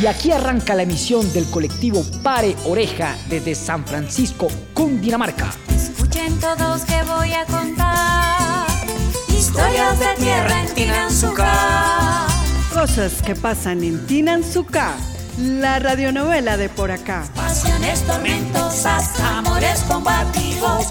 Y aquí arranca la emisión del colectivo Pare Oreja desde San Francisco, Cundinamarca. Escuchen todos que voy a contar historias de tierra en Tinanzuca. Cosas que pasan en Tinanzuca, la radionovela de por acá. Pasiones tormentosas, amores combativos,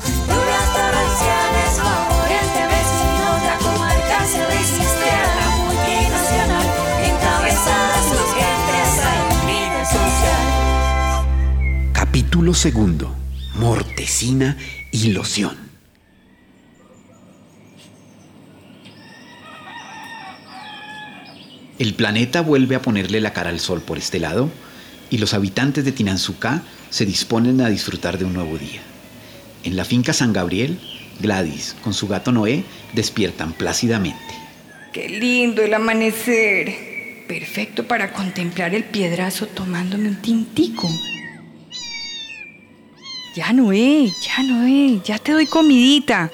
Segundo. Mortecina y loción. El planeta vuelve a ponerle la cara al sol por este lado y los habitantes de Tinanzucá se disponen a disfrutar de un nuevo día. En la finca San Gabriel, Gladys con su gato Noé despiertan plácidamente. Qué lindo el amanecer. Perfecto para contemplar el piedrazo tomándome un tintico. Ya Noé, ya Noé, ya te doy comidita.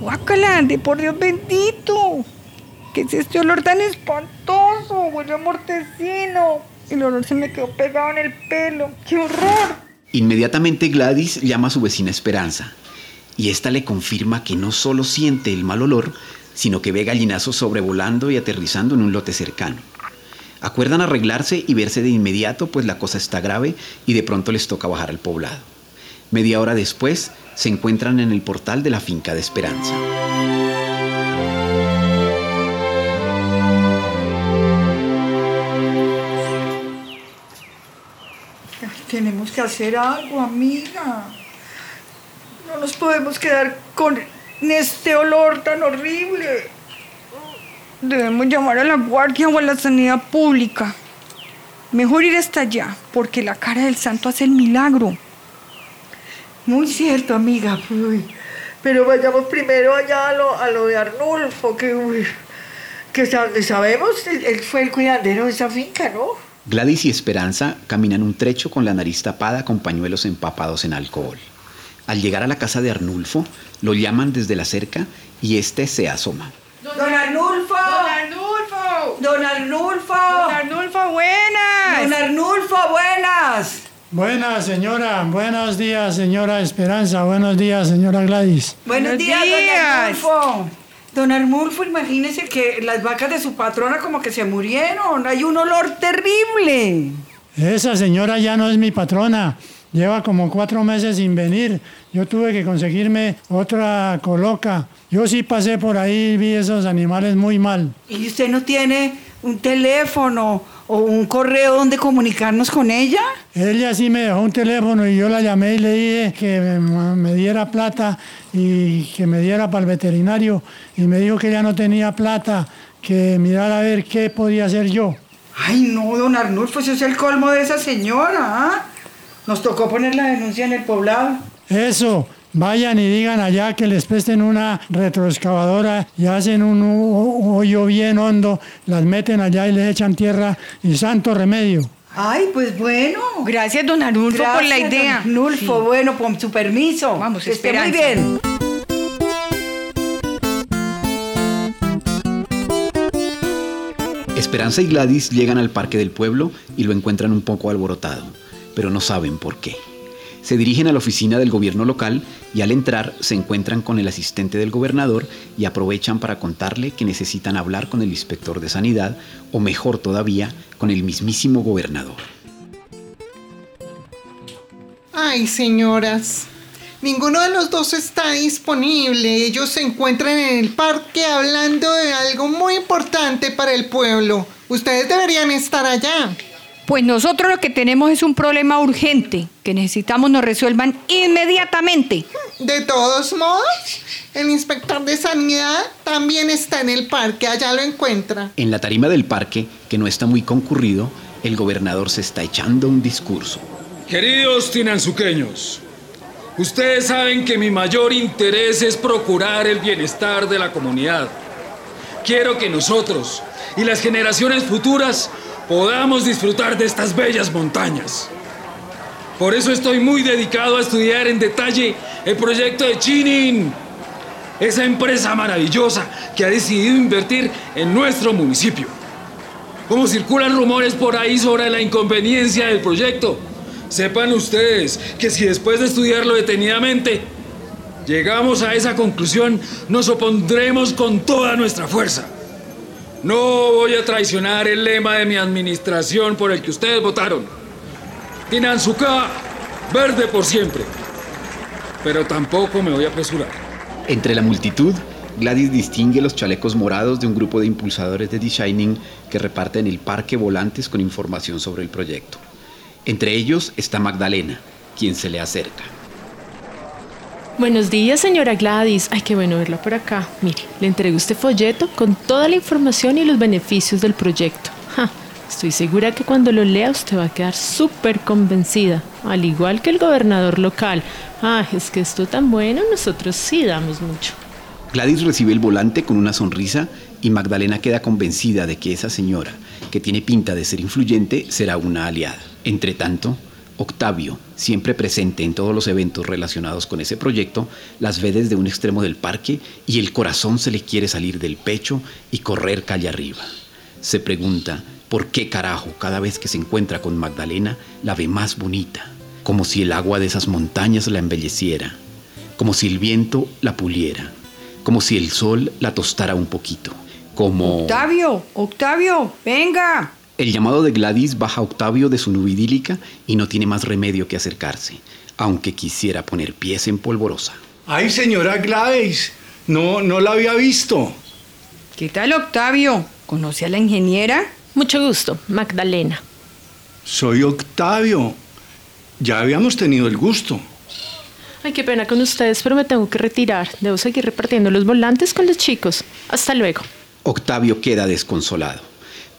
Guácala, por Dios bendito. ¿Qué es este olor tan espantoso? Huele a mortecino. El olor se me quedó pegado en el pelo. ¡Qué horror! Inmediatamente Gladys llama a su vecina Esperanza y esta le confirma que no solo siente el mal olor, sino que ve gallinazos sobrevolando y aterrizando en un lote cercano. Acuerdan arreglarse y verse de inmediato, pues la cosa está grave y de pronto les toca bajar al poblado. Media hora después, se encuentran en el portal de la finca de Esperanza. Tenemos que hacer algo, amiga. No nos podemos quedar con este olor tan horrible. Debemos llamar a la guardia o a la sanidad pública. Mejor ir hasta allá, porque la cara del santo hace el milagro. Muy cierto, amiga. Uy, Pero vayamos primero allá a lo, a lo de Arnulfo, que, uy, que sa- sabemos, él, él fue el cuidadero de esa finca, ¿no? Gladys y Esperanza caminan un trecho con la nariz tapada con pañuelos empapados en alcohol. Al llegar a la casa de Arnulfo, lo llaman desde la cerca y este se asoma. ¡Don Arnulfo! ¡Don Arnulfo! ¡Don Arnulfo! ¡Don Arnulfo, buenas! ¡Don Arnulfo, buenas! Buenas, señora. Buenos días, señora Esperanza. Buenos días, señora Gladys. Buenos, Buenos días, días. don Arnulfo. Don Arnulfo, imagínese que las vacas de su patrona como que se murieron. Hay un olor terrible. Esa señora ya no es mi patrona. Lleva como cuatro meses sin venir. Yo tuve que conseguirme otra coloca. Yo sí pasé por ahí y vi esos animales muy mal. ¿Y usted no tiene un teléfono o un correo donde comunicarnos con ella? Ella sí me dejó un teléfono y yo la llamé y le dije que me, diera plata y que me diera para el veterinario. Y me dijo que ella no tenía plata, que mirara a ver qué podía hacer yo. Ay, no, don Arnulfo, eso es el colmo de esa señora, ¿ah? Nos tocó poner la denuncia en el poblado. Eso, vayan y digan allá que les presten una retroexcavadora y hacen un ho- hoyo bien hondo, las meten allá y les echan tierra y santo remedio. Ay, pues bueno. Gracias, don Arnulfo, por la idea. don Arnulfo, bueno, con su permiso. Vamos, Que esté muy bien. Esperanza y Gladys llegan al parque del pueblo y lo encuentran un poco alborotado, pero no saben por qué. Se dirigen a la oficina del gobierno local y al entrar se encuentran con el asistente del gobernador y aprovechan para contarle que necesitan hablar con el inspector de sanidad o mejor todavía con el mismísimo gobernador. Ay, señoras. Ninguno de los dos está disponible. Ellos se encuentran en el parque hablando de algo muy importante para el pueblo. Ustedes deberían estar allá. Pues nosotros lo que tenemos es un problema urgente que necesitamos nos resuelvan inmediatamente. De todos modos, el inspector de sanidad también está en el parque. Allá lo encuentra. En la tarima del parque, que no está muy concurrido, el gobernador se está echando un discurso. Queridos tinanzuqueños, ustedes saben que mi mayor interés es procurar el bienestar de la comunidad. Quiero que nosotros y las generaciones futuras podamos disfrutar de estas bellas montañas. Por eso estoy muy dedicado a estudiar en detalle el proyecto de Chinin. esa empresa maravillosa que ha decidido invertir en nuestro municipio. Como circulan rumores por ahí sobre la inconveniencia del proyecto, sepan ustedes que si después de estudiarlo detenidamente llegamos a esa conclusión, nos opondremos con toda nuestra fuerza. No voy a traicionar el lema de mi administración por el que ustedes votaron. Tinanzuka, verde por siempre. Pero tampoco me voy a apresurar. Entre la multitud, Gladys distingue los chalecos morados de un grupo de impulsadores de The Shining que reparten el parque volantes con información sobre el proyecto. Entre ellos está Magdalena, quien se le acerca. Buenos días, señora Gladys. Ay, qué bueno verla por acá. Mire, le entrego este folleto con toda la información y los beneficios del proyecto. Estoy segura que cuando lo lea usted va a quedar súper convencida, al igual que el gobernador local. Ay, es que esto tan bueno, nosotros sí damos mucho. Gladys recibe el volante con una sonrisa y Magdalena queda convencida de que esa señora, que tiene pinta de ser influyente, será una aliada. Entre tanto, Octavio, siempre presente en todos los eventos relacionados con ese proyecto, las ve desde un extremo del parque y el corazón se le quiere salir del pecho y correr calle arriba. Se pregunta, ¿por qué carajo cada vez que se encuentra con Magdalena la ve más bonita? Como si el agua de esas montañas la embelleciera, como si el viento la puliera, como si el sol la tostara un poquito, como... Octavio, Octavio, venga. El llamado de Gladys baja a Octavio de su nube idílica y no tiene más remedio que acercarse, aunque quisiera poner pies en polvorosa. Ay, señora Gladys, no, no la había visto. ¿Qué tal, Octavio? ¿Conoce a la ingeniera? Mucho gusto, Magdalena. Soy Octavio. Ya habíamos tenido el gusto. Ay, qué pena con ustedes, pero me tengo que retirar. Debo seguir repartiendo los volantes con los chicos. Hasta luego. Octavio queda desconsolado,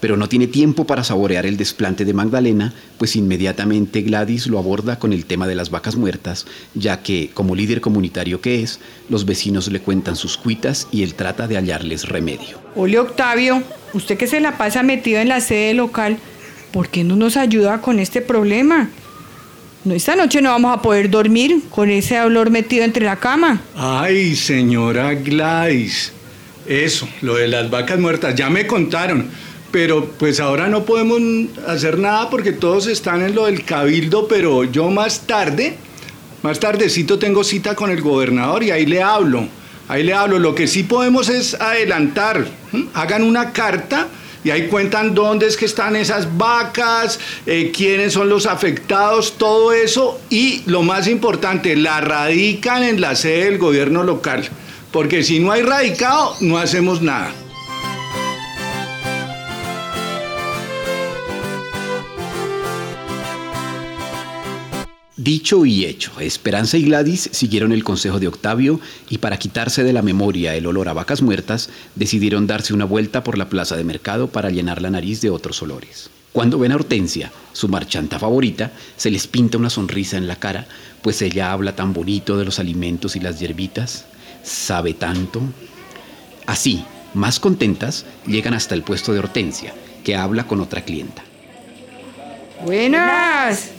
pero no tiene tiempo para saborear el desplante de Magdalena, pues inmediatamente Gladys lo aborda con el tema de las vacas muertas, ya que, como líder comunitario que es, los vecinos le cuentan sus cuitas y él trata de hallarles remedio. Ole, Octavio, usted que se la pasa metido en la sede local, ¿por qué no nos ayuda con este problema? No, esta noche no vamos a poder dormir con ese olor metido entre la cama. Ay, señora Gladys. Eso, lo de las vacas muertas, ya me contaron. Pero pues ahora no podemos hacer nada porque todos están en lo del cabildo, pero yo más tarde, más tardecito tengo cita con el gobernador y ahí le hablo. Ahí le hablo. Lo que sí podemos es adelantar. ¿m? Hagan una carta y ahí cuentan dónde es que están esas vacas, eh, quiénes son los afectados, todo eso. Y lo más importante, la radican en la sede del gobierno local. Porque si no hay radicado, no hacemos nada. Dicho y hecho, Esperanza y Gladys siguieron el consejo de Octavio y para quitarse de la memoria el olor a vacas muertas, decidieron darse una vuelta por la plaza de mercado para llenar la nariz de otros olores. Cuando ven a Hortensia, su marchanta favorita, se les pinta una sonrisa en la cara, pues ella habla tan bonito de los alimentos y las hierbitas, sabe tanto. Así, más contentas, llegan hasta el puesto de Hortensia, que habla con otra clienta. Buenas.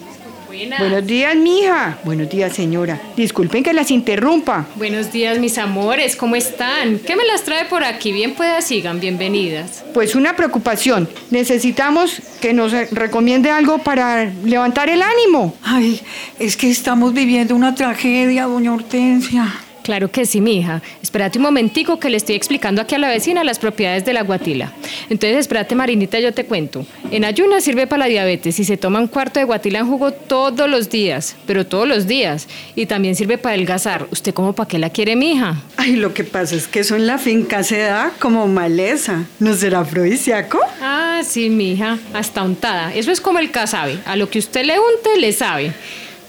Buenos días, mija. Buenos días, señora. Disculpen que las interrumpa. Buenos días, mis amores, ¿cómo están? ¿Qué me las trae por aquí? Bien puedas, sigan, bienvenidas. Pues una preocupación. Necesitamos que nos recomiende algo para levantar el ánimo. Ay, es que estamos viviendo una tragedia, doña Hortensia. Claro que sí, mija. Espérate un momentico que le estoy explicando aquí a la vecina las propiedades de la guatila. Entonces, espérate, Marinita, yo te cuento. En ayunas sirve para la diabetes y se toma un cuarto de guatila en jugo todos los días, pero todos los días. Y también sirve para adelgazar. ¿Usted cómo para qué la quiere, mija? Ay, lo que pasa es que eso en la finca se da como maleza. ¿No será afrodisíaco? Ah, sí, mija, hasta untada. Eso es como el casabe. A lo que usted le unte, le sabe.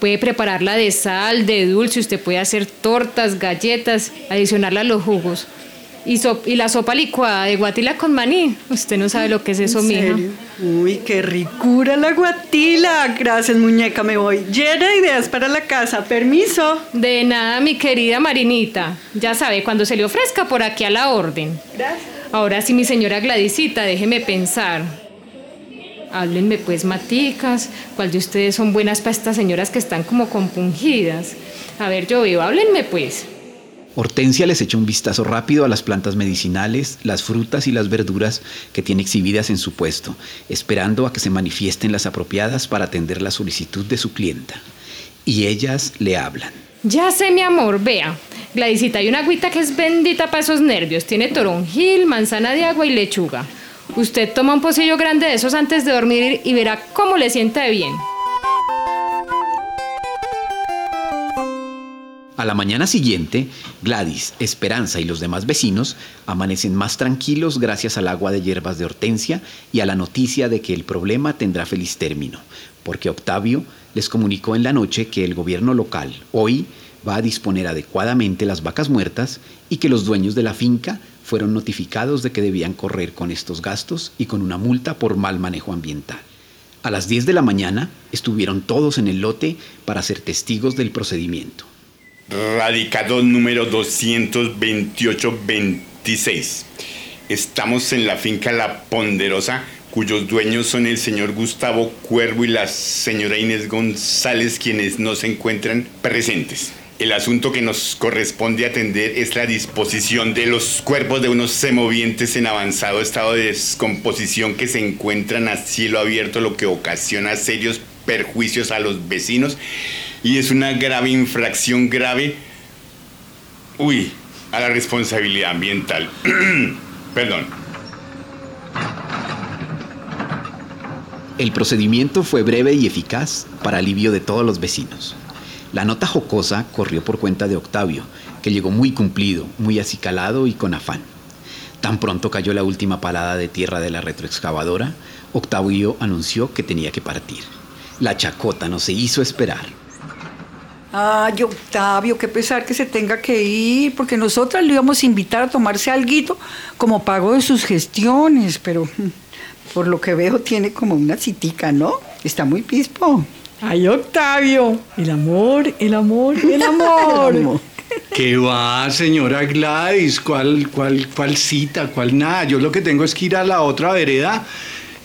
Puede prepararla de sal, de dulce, usted puede hacer tortas, galletas, adicionarla a los jugos. Y, so- y la sopa licuada de guatila con maní. Usted no sabe lo que es eso, ¿En mija. Uy, qué ricura la guatila. Gracias, muñeca, me voy. Llena de ideas para la casa. Permiso. De nada, mi querida Marinita. Ya sabe, cuando se le ofrezca por aquí a la orden. Gracias. Ahora sí, mi señora Gladysita, déjeme pensar. Háblenme pues, maticas. ¿Cuál de ustedes son buenas para estas señoras que están como compungidas? A ver, yo veo, háblenme pues. Hortensia les echa un vistazo rápido a las plantas medicinales, las frutas y las verduras que tiene exhibidas en su puesto, esperando a que se manifiesten las apropiadas para atender la solicitud de su clienta. Y ellas le hablan. Ya sé, mi amor, vea. Gladysita, hay una agüita que es bendita para esos nervios. Tiene toronjil, manzana de agua y lechuga. Usted toma un pocillo grande de esos antes de dormir y verá cómo le sienta de bien. A la mañana siguiente, Gladys, Esperanza y los demás vecinos amanecen más tranquilos gracias al agua de hierbas de hortensia y a la noticia de que el problema tendrá feliz término, porque Octavio les comunicó en la noche que el gobierno local hoy va a disponer adecuadamente las vacas muertas y que los dueños de la finca fueron notificados de que debían correr con estos gastos y con una multa por mal manejo ambiental. A las 10 de la mañana estuvieron todos en el lote para ser testigos del procedimiento. Radicado número 22826. Estamos en la finca La Ponderosa, cuyos dueños son el señor Gustavo Cuervo y la señora Inés González, quienes no se encuentran presentes. El asunto que nos corresponde atender es la disposición de los cuerpos de unos semovientes en avanzado estado de descomposición que se encuentran a cielo abierto, lo que ocasiona serios perjuicios a los vecinos y es una grave infracción grave, uy, a la responsabilidad ambiental. Perdón. El procedimiento fue breve y eficaz para alivio de todos los vecinos. La nota jocosa corrió por cuenta de Octavio, que llegó muy cumplido, muy acicalado y con afán. Tan pronto cayó la última palada de tierra de la retroexcavadora, Octavio anunció que tenía que partir. La chacota no se hizo esperar. Ay, Octavio, qué pesar que se tenga que ir, porque nosotras le íbamos a invitar a tomarse algo como pago de sus gestiones, pero por lo que veo tiene como una citica, ¿no? Está muy pispo. Ay, Octavio, el amor, el amor, el amor. ¿Qué va, señora Gladys? ¿Cuál, cuál, ¿Cuál cita? ¿Cuál nada? Yo lo que tengo es que ir a la otra vereda,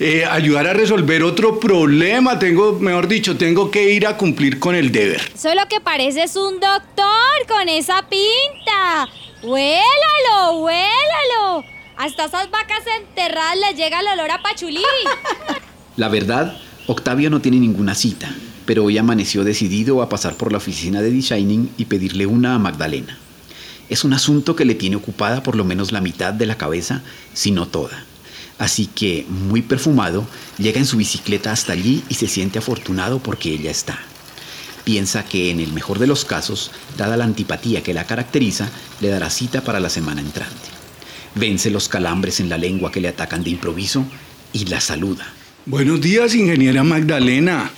eh, ayudar a resolver otro problema. Tengo, mejor dicho, tengo que ir a cumplir con el deber. Solo que pareces un doctor con esa pinta. Huélalo, huélalo. Hasta esas vacas enterradas les llega el olor a pachulí. La verdad, Octavio no tiene ninguna cita, pero hoy amaneció decidido a pasar por la oficina de Designing y pedirle una a Magdalena. Es un asunto que le tiene ocupada por lo menos la mitad de la cabeza, si no toda. Así que, muy perfumado, llega en su bicicleta hasta allí y se siente afortunado porque ella está. Piensa que en el mejor de los casos, dada la antipatía que la caracteriza, le dará cita para la semana entrante. Vence los calambres en la lengua que le atacan de improviso y la saluda. Buenos días, ingeniera Magdalena.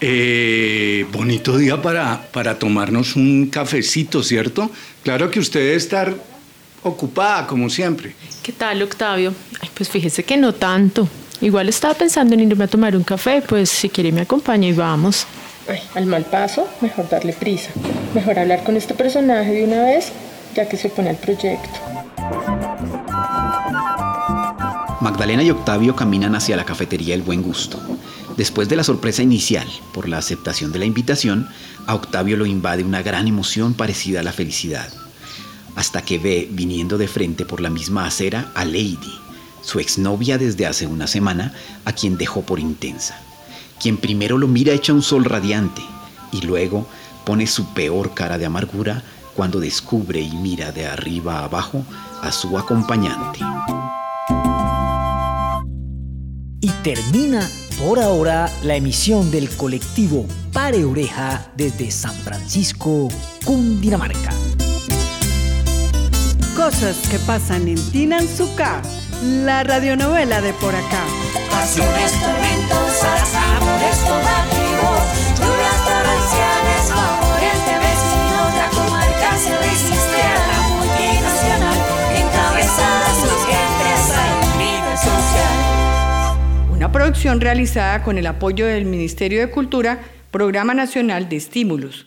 Eh, bonito día para, para tomarnos un cafecito, ¿cierto? Claro que usted debe estar ocupada, como siempre. ¿Qué tal, Octavio? Ay, pues fíjese que no tanto. Igual estaba pensando en irme a tomar un café, pues si quiere me acompaña y vamos. Ay, al mal paso, mejor darle prisa. Mejor hablar con este personaje de una vez, ya que se pone al proyecto. Magdalena y Octavio caminan hacia la cafetería El Buen Gusto. Después de la sorpresa inicial por la aceptación de la invitación, a Octavio lo invade una gran emoción parecida a la felicidad, hasta que ve viniendo de frente por la misma acera a Lady, su exnovia desde hace una semana, a quien dejó por intensa, quien primero lo mira hecha un sol radiante y luego pone su peor cara de amargura cuando descubre y mira de arriba abajo a su acompañante. Y termina por ahora la emisión del colectivo Pare Oreja desde San Francisco, Cundinamarca. Cosas que pasan en Tinanzuca, la radionovela de por acá. Pasiones tormentosas, amores Una producción realizada con el apoyo del Ministerio de Cultura, Programa Nacional de Estímulos,